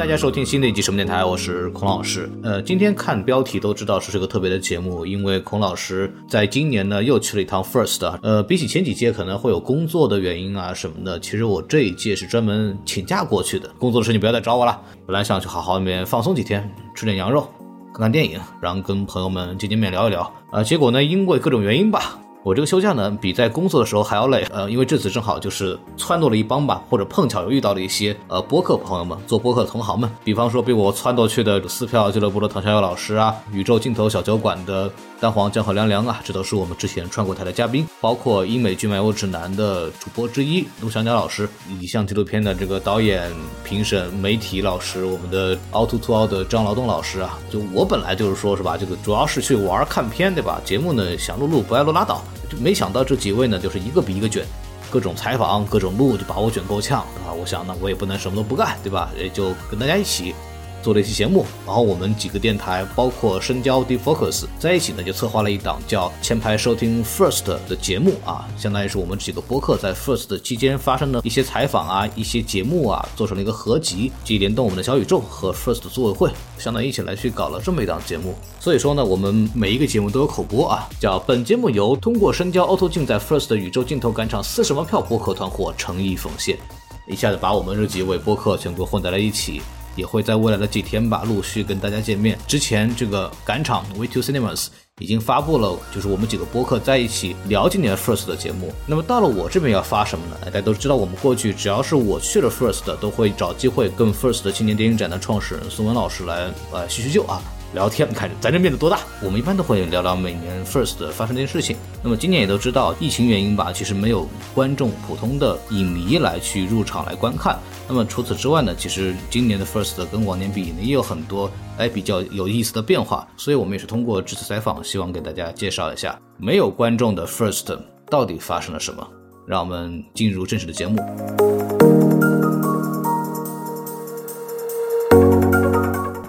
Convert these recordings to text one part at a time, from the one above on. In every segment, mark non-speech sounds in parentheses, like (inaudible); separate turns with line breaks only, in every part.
大家收听新的一集什么电台，我是孔老师。呃，今天看标题都知道是这个特别的节目，因为孔老师在今年呢又去了一趟 First。呃，比起前几届可能会有工作的原因啊什么的，其实我这一届是专门请假过去的。工作的事情不要再找我了，本来想去好好那边放松几天，吃点羊肉，看看电影，然后跟朋友们见见面聊一聊。啊，结果呢，因为各种原因吧。我这个休假呢，比在工作的时候还要累，呃，因为这次正好就是撺掇了一帮吧，或者碰巧又遇到了一些呃播客朋友们，做播客的同行们，比方说被我撺掇去的撕票俱乐部的唐小友老师啊，宇宙尽头小酒馆的蛋黄酱和凉凉啊，这都是我们之前串过台的嘉宾，包括英美剧漫游指南的主播之一陆香佳老师，影像纪录片的这个导演、评审、媒体老师，我们的凹凸凸凹的张劳动老师啊，就我本来就是说是吧，这个主要是去玩看片对吧？节目呢想录录，不爱录拉倒。没想到这几位呢，就是一个比一个卷，各种采访，各种录，就把我卷够呛啊！我想呢，我也不能什么都不干，对吧？也就跟大家一起。做了一期节目，然后我们几个电台，包括深交 Defocus 在一起呢，就策划了一档叫前排收听 First 的节目啊，相当于是我们几个播客在 First 期间发生的一些采访啊，一些节目啊，做成了一个合集，即联动我们的小宇宙和 First 组委会，相当于一起来去搞了这么一档节目。所以说呢，我们每一个节目都有口播啊，叫本节目由通过深交 Auto 镜在 First 宇宙镜头赶场四十万票播客团伙诚意奉献，一下子把我们这几位播客全部混在了一起。也会在未来的几天吧，陆续跟大家见面。之前这个赶场 We Two Cinemas 已经发布了，就是我们几个播客在一起聊今年 First 的节目。那么到了我这边要发什么呢？大家都知道，我们过去只要是我去了 First 的，都会找机会跟 First 的青年电影展的创始人宋文老师来呃叙叙旧啊。聊天，看咱这面子多大？我们一般都会聊聊每年 First 发生的事情。那么今年也都知道疫情原因吧，其实没有观众、普通的影迷来去入场来观看。那么除此之外呢，其实今年的 First 跟往年比呢，也有很多哎比较有意思的变化。所以我们也是通过这次采访，希望给大家介绍一下没有观众的 First 到底发生了什么。让我们进入正式的节目。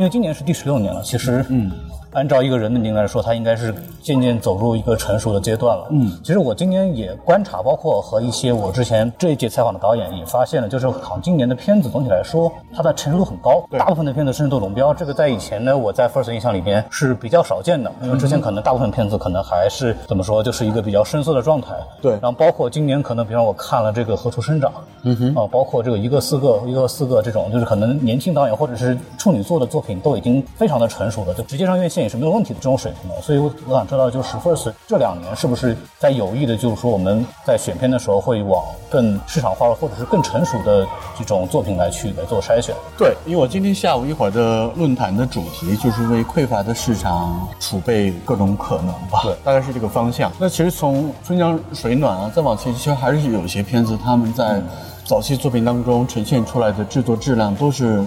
因为今年是第十六年了，其实，嗯，按照一个人的年龄来说，他应该是。渐渐走入一个成熟的阶段了。嗯，其实我今年也观察，包括和一些我之前这一届采访的导演也发现了，就是好像今年的片子总体来说，它的成熟度很高。大部分的片子甚至都龙标，这个在以前呢，我在 First 印象里边是比较少见的。因为之前可能大部分片子可能还是怎么说，就是一个比较生涩的状态。
对。
然后包括今年可能，比方我看了这个《何处生长》，嗯哼，啊，包括这个一个四个一个四个这种，就是可能年轻导演或者是处女座的作品都已经非常的成熟了，就直接上院线也是没有问题的这种水平了。所以我我想知道，就是 First。这两年是不是在有意的，就是说我们在选片的时候会往更市场化或者是更成熟的这种作品来去来做筛选？
对，因为我今天下午一会儿的论坛的主题就是为匮乏的市场储备各种可能吧，
对，
大概是这个方向。那其实从春江水暖啊，再往前，其实还是有些片子他们在早期作品当中呈现出来的制作质量都是。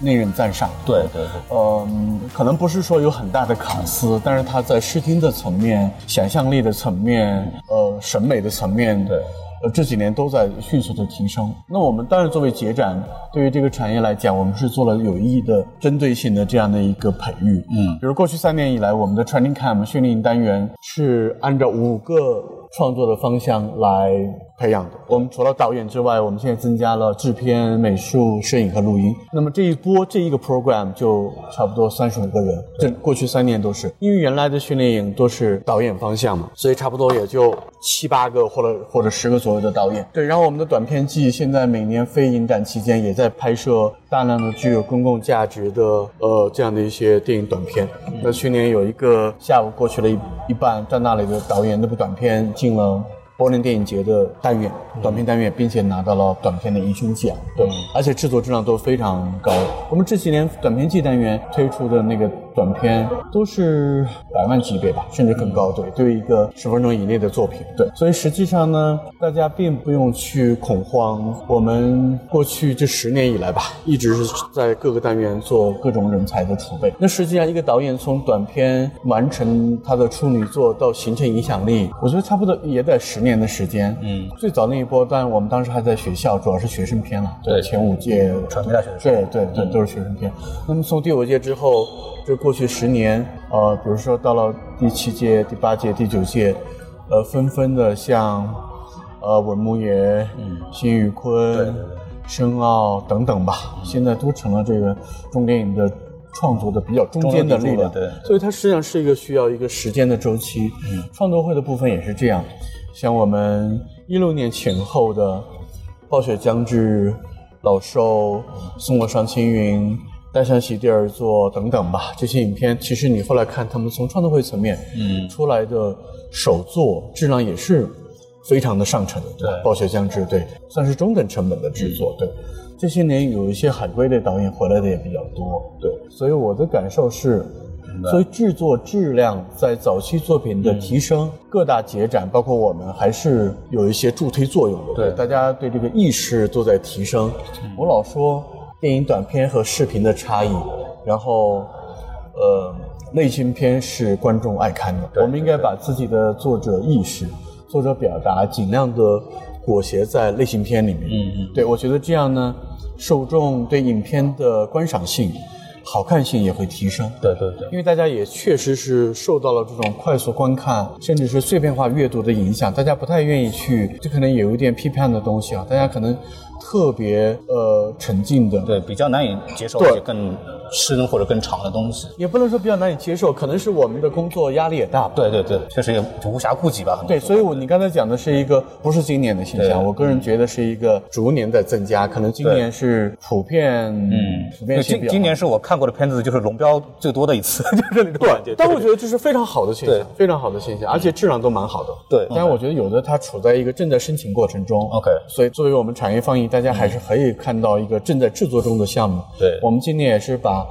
令人赞赏。
对对对，
嗯，可能不是说有很大的卡司，但是他在视听的层面、想象力的层面、呃，审美的层面，
对，
呃，这几年都在迅速的提升。那我们当然作为节展，对于这个产业来讲，我们是做了有意义的、针对性的这样的一个培育。嗯，比如过去三年以来，我们的 Training Camp 训练单元是按照五个创作的方向来。培养的，我们除了导演之外，我们现在增加了制片、美术、摄影和录音。那么这一波这一个 program 就差不多三十五个人，这过去三年都是，因为原来的训练营都是导演方向嘛，所以差不多也就七八个或者或者十个左右的导演。对，然后我们的短片季现在每年非影展期间也在拍摄大量的具有公共价值的呃这样的一些电影短片。那去年有一个下午过去了一一半，在那里的导演那部短片进了。柏林电影节的单元，短片单元，并且拿到了短片的银熊奖。对，而且制作质量都非常高。我们这几年短片季单元推出的那个。短片都是百万级别吧，甚至更高。对，对于一个十分钟以内的作品，对。所以实际上呢，大家并不用去恐慌。我们过去这十年以来吧，一直是在各个单元做各种人才的储备。那实际上，一个导演从短片完成他的处女作到形成影响力，我觉得差不多也得十年的时间。嗯，最早那一波，但我们当时还在学校，主要是学生片了。
对，
前五届
传媒大学的。
对对对，都是学生片。那么从第五届之后。就过去十年，呃，比如说到了第七届、第八届、第九届，呃，纷纷的像，呃，文牧野、辛宇坤，申奥等等吧，现在都成了这个中电影的创作的比较中间的力量。
对，
所以它实际上是一个需要一个时间的周期。嗯，创作会的部分也是这样，像我们一六年前后的《暴雪将至》《老兽》《送我上青云》。戴上席地而坐等等吧，这些影片其实你后来看，他们从创作会层面，嗯，出来的首作质量也是非常的上乘的，对，《暴雪将至》对，算是中等成本的制作，对。这些年有一些海归的导演回来的也比较多，对，所以我的感受是，所以制作质量在早期作品的提升，各大节展包括我们还是有一些助推作用的，对，大家对这个意识都在提升。我老说。电影短片和视频的差异，然后，呃，类型片是观众爱看的。我们应该把自己的作者意识、作者表达尽量的裹挟在类型片里面。嗯嗯。对，我觉得这样呢，受众对影片的观赏性、好看性也会提升。
对对对。
因为大家也确实是受到了这种快速观看，甚至是碎片化阅读的影响，大家不太愿意去，这可能有一点批判的东西啊，大家可能。特别呃沉浸的，
对，比较难以接受一些更深或者更长的东西，
也不能说比较难以接受，可能是我们的工作压力也大。
对对对，确实也无暇顾及吧。
对，所以我你刚才讲的是一个不是今年的现象，我个人觉得是一个逐年在增加，可能今年是普遍，嗯，普遍性
今今年是我看过的片子就是龙标最多的一次，就是这里
对，但我觉得这是非常好的现象，非常好的现象，而且质量都蛮好的。
对，
但是我觉得有的它处在一个正在申请过程中。
OK，
所以作为我们产业放映。大家还是可以看到一个正在制作中的项目。
对，
我们今年也是把，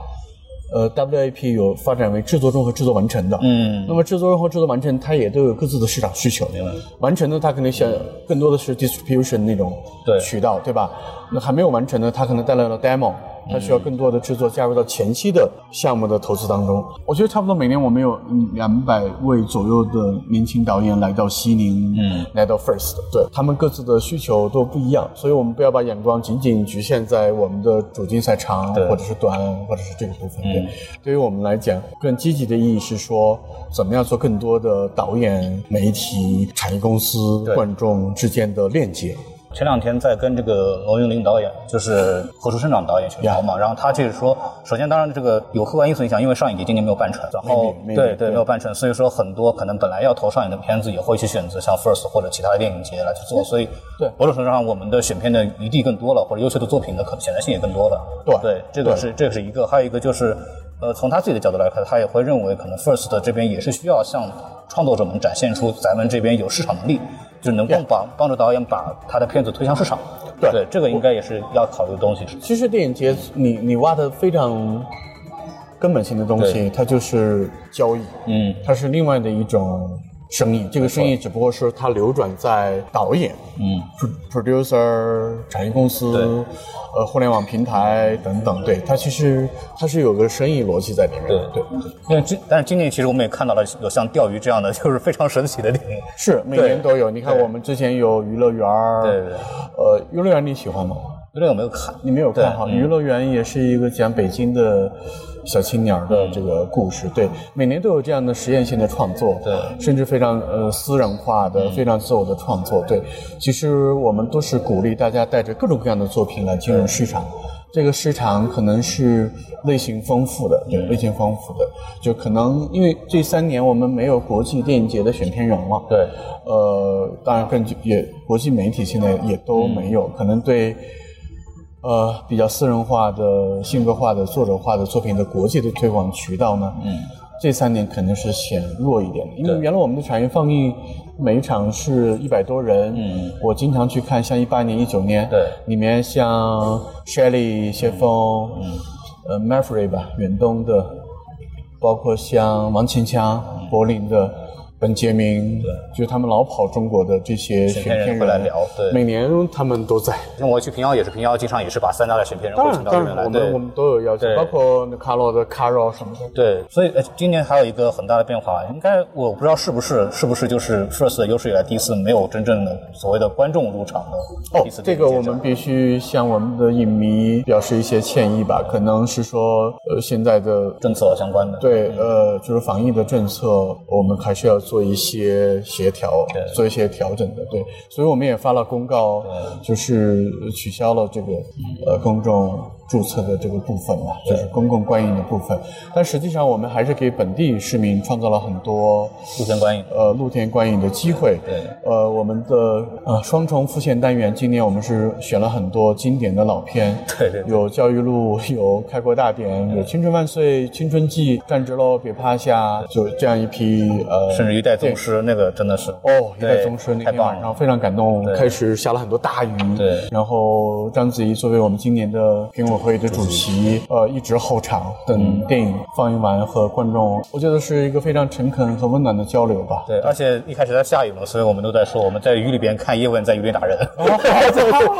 呃，WAP 有发展为制作中和制作完成的。嗯，那么制作中和制作完成，它也都有各自的市场需求。明白完成的，它可能想更多的是 distribution 那种渠道，对吧？那还没有完成的，它可能带来了 demo。它需要更多的制作加入到前期的项目的投资当中。我觉得差不多每年我们有两百位左右的年轻导演来到西宁，嗯，来到 First，对他们各自的需求都不一样，所以我们不要把眼光仅仅局限在我们的主竞赛长或者是短或者是这个部分。对，对于我们来讲，更积极的意义是说，怎么样做更多的导演、媒体、产业公司、观众之间的链接。
前两天在跟这个罗云林导演，就是何处生长导演去聊嘛，然后他就是说，首先当然这个有客观因素影响，因为上影节今年没有办成，然后对对没有办成，所以说很多可能本来要投上影的片子也会去选择像 First 或者其他的电影节来去做，所以
对。
某种程度上我们的选片的余地更多了，或者优秀的作品的可选择性也更多了。
对。
对，这个是这个是一个，还有一个就是，呃，从他自己的角度来看，他也会认为可能 First 的这边也是需要向创作者们展现出咱们这边有市场能力。就能够帮帮助导演把他的片子推向市场，对，这个应该也是要考虑的东西。
其实电影节，你你挖的非常根本性的东西，它就是交易，嗯，它是另外的一种。生意，这个生意只不过是它流转在导演，嗯，producer 产业公司，呃，互联网平台等等，对它其实它是有个生意逻辑在里面。
对对对。因为今但是今年其实我们也看到了有像钓鱼这样的，就是非常神奇的电影。
是每年都有。你看我们之前有娱乐园
对对。
呃，娱乐园你喜欢吗？
娱乐园我没有看，
你没有看哈？娱乐园也是一个讲北京的。小青年的这个故事，对，每年都有这样的实验性的创作，
对，
甚至非常呃私人化的、非常自我的创作，对。其实我们都是鼓励大家带着各种各样的作品来进入市场，这个市场可能是类型丰富的，对，类型丰富的，就可能因为这三年我们没有国际电影节的选片人了，
对，
呃，当然更也国际媒体现在也都没有，可能对。呃，比较私人化的、性格化的、作者化的作品的国际的推广渠道呢，嗯，这三点肯定是显弱一点的。因为原来我们的产业放映每一场是一百多人，嗯，我经常去看，像一八年、一九年，
对，
里面像 Shelly、谢峰，嗯，呃 m a f r e y 吧，远东的，包括像王庆强、柏林的。本杰明，
对，
就他们老跑中国的这些选片人
会来聊，对，
每年他们都在。
因为我去平遥也是，平遥经常也是把三大的选片人
会请到这边来，我们我们都有邀请，包括那卡罗的卡罗什么的。
对，所以呃，今年还有一个很大的变化，应该我不知道是不是是不是就是 First 有史以来第一次没有真正的所谓的观众入场的。
哦，这个我们必须向我们的影迷表示一些歉意吧，可能是说呃现在的
政策相关的。
对，呃，就是防疫的政策，我们还是要。做一些协调，做一些调整的。对，所以我们也发了公告，就是取消了这个呃公众。注册的这个部分嘛，就是公共观影的部分，但实际上我们还是给本地市民创造了很多
露天观影，
呃，露天观影的机会。
对，
呃，我们的呃双重复现单元，今年我们是选了很多经典的老片，(laughs)
对对，
有《教育路》，有《开国大典》，有《青春万岁》《青春记》，站直喽，别趴下，就这样一批呃，
甚至一代宗师，那个真的是
哦，一代宗师那天晚上非常感动，开始下了很多大雨，
对，
然后章子怡作为我们今年的评委。会的主席，呃，一直候场等电影放映完和观众，我觉得是一个非常诚恳和温暖的交流吧。
对，而且一开始在下雨嘛，所以我们都在说我们在雨里边看叶问在雨里打人。(laughs)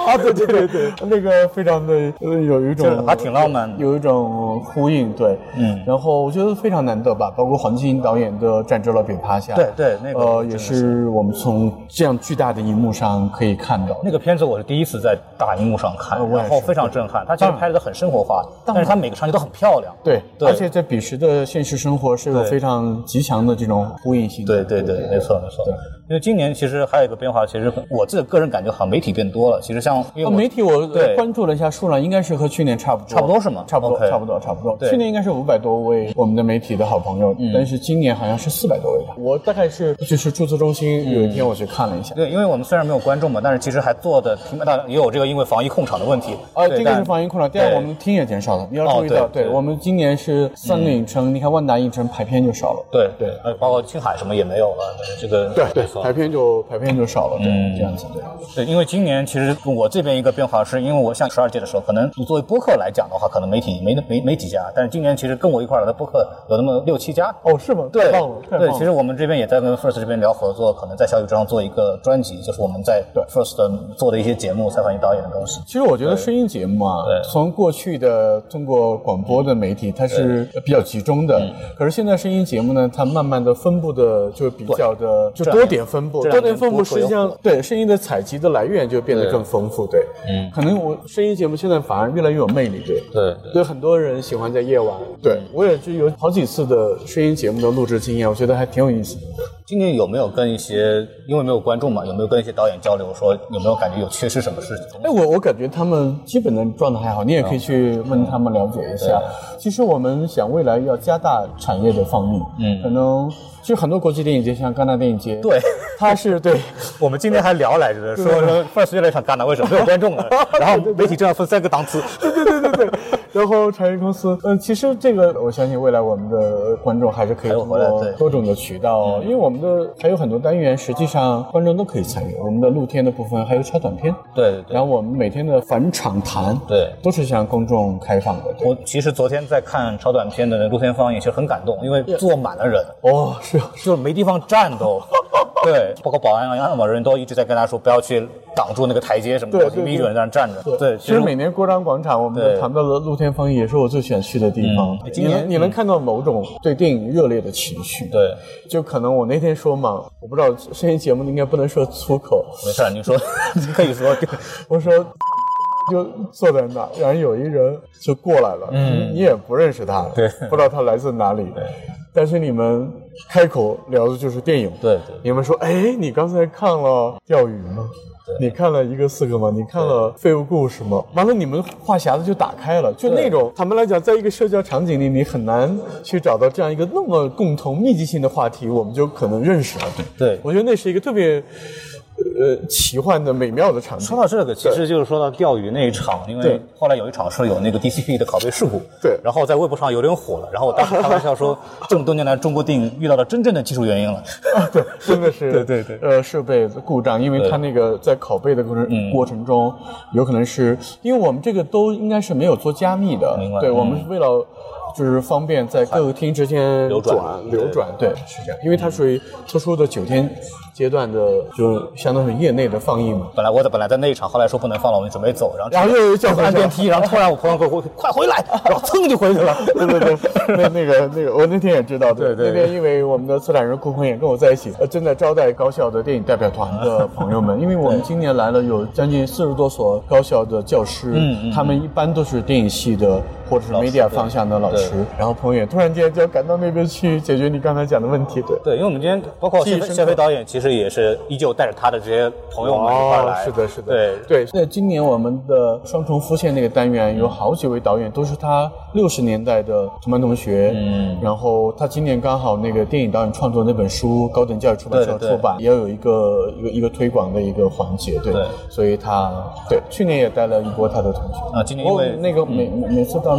啊，对对对对，那个非常的有一种
还挺浪漫，
有一种呼应。对，嗯，然后我觉得非常难得吧，包括黄金导演的《站直了别趴下》，
对对，那个
呃也是我们从这样巨大的荧幕上可以看到。
那个片子我是第一次在大荧幕上看，然后非常震撼。他其实拍的很生活化，但是它每个场景都很漂亮。
对，而且在彼时的现实生活是有非常极强的这种呼应性。
对对对，没错没错。因为今年其实还有一个变化，其实我自己个人感觉好像媒体变多了。其实像
媒体，我关注了一下数量，应该是和去年差不多。
差不多是吗？
差不多，差不多，差不多。去年应该是五百多位我们的媒体的好朋友，但是今年好像是四百多位吧。我大概是就是注册中心有一天我去看了一下。
对，因为我们虽然没有观众嘛，但是其实还做的挺大，也有这个因为防疫控场的问题。
啊，第一个是防疫控场，第二我们厅也减少了。你要注意到，对我们今年是三个影城，你看万达影城排片就少了。
对对，包括青海什么也没有了，这个
对对，排片就排。片就少了，对，这样子对。
对，因为今年其实我这边一个变化，是因为我像十二届的时候，可能你作为播客来讲的话，可能媒体没没没几家，但是今年其实跟我一块来的播客有那么六七家。
哦，是吗？
对，
太
对，其实我们这边也在跟 First 这边聊合作，可能在小宇宙上做一个专辑，就是我们在 First 做的一些节目，采访一导演的东西。
其实我觉得声音节目啊，从过去的通过广播的媒体，它是比较集中的，可是现在声音节目呢，它慢慢的分布的就比较的就多点分布，多点分布实际上对。对声音的采集的来源就变得更丰富，对，嗯，可能我声音节目现在反而越来越有魅力，对，
对，
对，很多人喜欢在夜晚，对我也是有好几次的声音节目的录制经验，我觉得还挺有意思的。
今年有没有跟一些因为没有观众嘛，有没有跟一些导演交流，说有没有感觉有缺失什么事情？
哎，我我感觉他们基本的状态还好，你也可以去问他们了解一下。其实我们想未来要加大产业的放映，嗯，可能。其实很多国际电影节，像戛纳电影节，
对，
它是 (laughs) 对。
我们今天还聊来着，说说 First 越来一场戛纳为什么没有观众了？(laughs) 然后媒体这样分三个档次，
对对对对对。然后产业公司，嗯，其实这个我相信未来我们的观众还是可以通过多种的渠道，因为我们的还有很多单元，实际上观众都可以参与。我们的露天的部分还有超短片，
对。
然后我们每天的返场谈，
对，
都是向公众开放的。
我其实昨天在看超短片的露天放映，其实很感动，因为坐满了人。
哦，(laughs) 是
是没地方站都。对，包括保安啊，安保人都一直在跟他说不要去挡住那个台阶什么的，逼着人在那站着。对，
其实每年国漳广场，我们谈到的露天放映也是我最喜欢去的地方。今年你能看到某种对电影热烈的情绪。
对，
就可能我那天说嘛，我不知道声音节目应该不能说粗口。
没事，你说，(laughs) 你可以说。(laughs)
我说，就坐在那，然后有一人就过来了，嗯，你也不认识他，
对，
不知道他来自哪里，
对。
但是你们开口聊的就是电影，
对对。
你们说，哎，你刚才看了钓鱼吗？你看了一个四个吗？你看了废物故事吗？完了，你们话匣子就打开了，就那种坦白来讲，在一个社交场景里，你很难去找到这样一个那么共同密集性的话题，我们就可能认识了。
对，
我觉得那是一个特别。呃，奇幻的、美妙的场景。
说到这个，其实就是说到钓鱼那一场，因为后来有一场说有那个 DCP 的拷贝事故，
对，
然后在微博上有点火了。然后我当时开玩笑说，这么多年来中国电影遇到了真正的技术原因了。
对，真的是。(laughs)
对对对。
呃，设备故障，因为它那个在拷贝的过程过程中，有可能是因为我们这个都应该是没有做加密的，对，我们是为了就是方便在各个厅之间
流转
流转，对，是这样，因为它属于特殊的九天。阶段的就相当于业内的放映嘛。
本来我在本来在那一场，后来说不能放了，我们准备走，然后
然后又有叫
按电梯，然后突然我朋友给我快回来，然后噌就回去了。(laughs)
对对对，那那个那个我那天也知道，
对对。
那边因为我们的策展人顾鹏也跟我在一起，呃，正在招待高校的电影代表团的朋友们，因为我们今年来了有将近四十多所高校的教师，嗯嗯，他们一般都是电影系的。或者是 media 方向的老师，然后彭远突然间就要赶到那边去解决你刚才讲的问题，对。
对，因为我们今天包括谢飞谢飞导演，其实也是依旧带着他的这些朋友们一块来。
是的，是的。
对
对。那今年我们的双重复现那个单元有好几位导演，都是他六十年代的同班同学。嗯。然后他今年刚好那个电影导演创作那本书，高等教育出版社出版，也要有一个一个一个推广的一个环节，对。所以他对去年也带了一波他的同学。
啊，今年因为
那个每每次到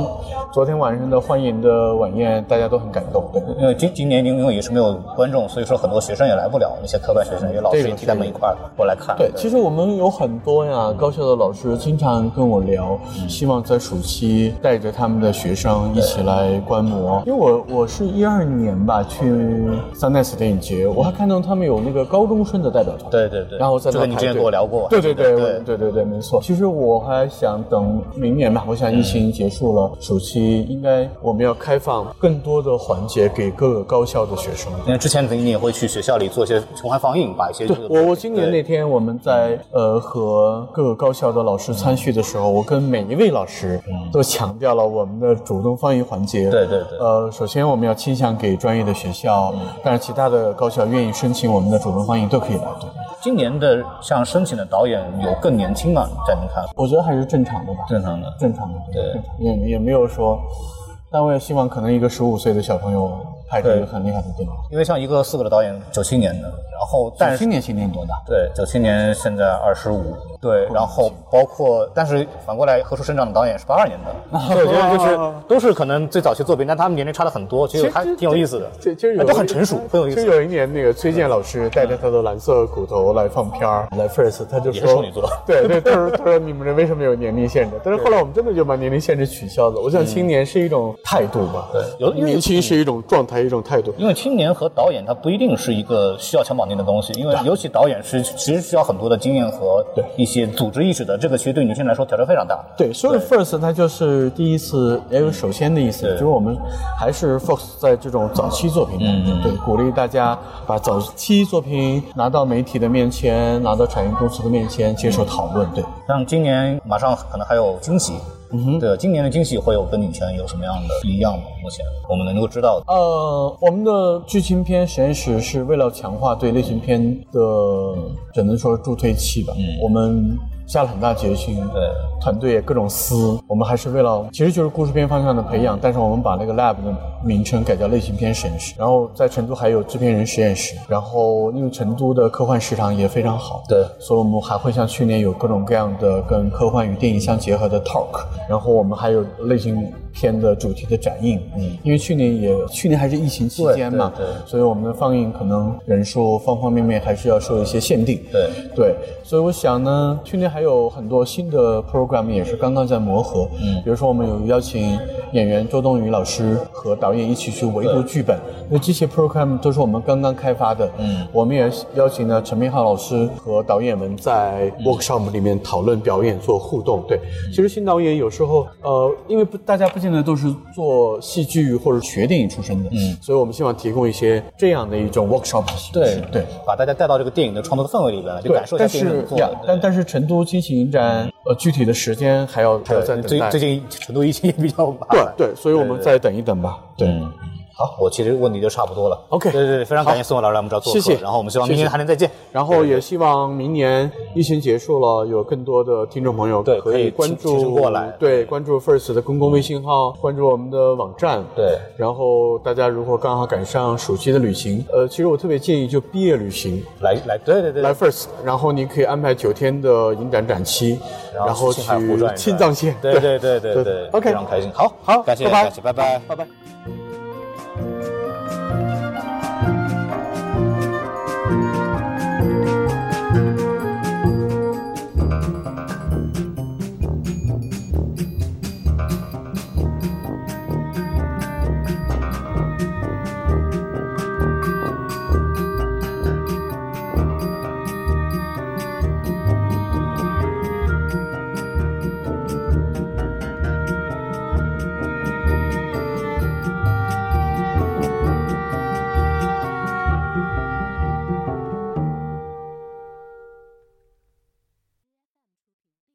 昨天晚上的欢迎的晚宴，大家都很感动。对。
因为今今年因为也是没有观众，所以说很多学生也来不了，那些科班学生，也老师也替他们一块儿过来看。
对，其实我们有很多呀，高校的老师经常跟我聊，希望在暑期带着他们的学生一起来观摩。因为我我是一二年吧去三奈斯电影节，我还看到他们有那个高中生的代表团。
对对对。
然后在
这个你之前跟我聊过。
对对对对对对对，没错。其实我还想等明年吧，我想疫情结束了，暑期应该我们要开放更多的环节给各个高校的学生。
因为之前肯定也会去学校里做一些重环放映，把一些。
对，我我今年那天我们在呃和各个高校的老师参叙的时候，我跟每一位老师都强调了我们的主动放映环节。
对对对。
呃，首先我们要倾向给专业的学校，但是其他的高校愿意申请我们的主动放映都可以来。对。
今年的像申请的导演有更年轻吗？在您看？
我觉得还是正常的吧。
正常的，
正常的。
对。
也也没有说，但我也希望可能一个十五岁的小朋友。拍出一个很厉害的电影，
因为像一个四个的导演，九七年的，然后但是
九七年今年多大？
对，九七年现在二十五。对，然后包括，但是反过来，《何处生长》的导演是八二年的，(laughs) 所以我觉得就是 (laughs) 都是可能最早期作品，但他们年龄差的很多，其实还挺有意思的，
其实
都很成熟，很有意思。
就有一年那个崔健老师带着他的蓝色骨头来放片儿，来 First，他就说，
处女座，
对对，(laughs) 他说他说你们这为什么有年龄限制？但是后来我们真的就把年龄限制取消了。我想青年是一种态度吧，
对，有
年轻是一种状态，一种态度。
因为青年和导演他不一定是一个需要强绑定的东西，因为尤其导演是其实需要很多的经验和
对
一些组织意识的。这个其实对女性来说挑战非常大。
对，所以 first 它就是第一次，也有首先的意思，就是我们还是 focus 在这种早期作品嗯，对，鼓励大家把早期作品拿到媒体的面前，拿到产业公司的面前接受讨论。对，
像今年马上可能还有惊喜。嗯哼，对，今年的惊喜会有跟以前有什么样的不一样吗？目前我们能够知道的。
呃，我们的剧情片实验室是为了强化对类型片的，只能说助推器吧。嗯，我们。下了很大决心，
对
团队也各种撕，我们还是为了，其实就是故事片方向的培养，但是我们把那个 lab 的名称改叫类型片实验室，然后在成都还有制片人实验室，然后因为成都的科幻市场也非常好，
对，
所以我们还会像去年有各种各样的跟科幻与电影相结合的 talk，然后我们还有类型。片的主题的展映，嗯，因为去年也去年还是疫情期间嘛，
对，
所以我们的放映可能人数方方面面还是要受一些限定，
对，
对，所以我想呢，去年还有很多新的 program 也是刚刚在磨合，嗯，比如说我们有邀请演员周冬雨老师和导演一起去围读剧本，那这些 program 都是我们刚刚开发的，嗯，我们也邀请了陈明浩老师和导演们在 workshop 里面讨论表演做互动，对，其实新导演有时候，呃，因为不大家不。现在都是做戏剧或者学电影出身的，嗯，所以我们希望提供一些这样的一种 workshop
对
对，
把大家带到这个电影的创作的氛围里边来，就感受一下电影做的。
但但是成都惊喜影展，呃，具体的时间还要还要再等
待。最最近成都疫情也比较
晚，对对，所以我们再等一等吧，对。
好，我其实问题就差不多了。
OK，
对对对，非常感谢宋老师来我们这儿做客。
谢谢。
然后我们希望明年还能再见。
然后也希望明年疫情结束了，有更多的听众朋友
对
可以关注
过来，
对关注 First 的公共微信号，关注我们的网站。
对。
然后大家如果刚好赶上暑期的旅行，呃，其实我特别建议就毕业旅行
来来，对对对，
来 First，然后你可以安排九天的影展展期，然后去青藏线。
对对对对对。
OK，
非常开心。好，
好，
感谢，
拜拜，
拜拜，
拜拜。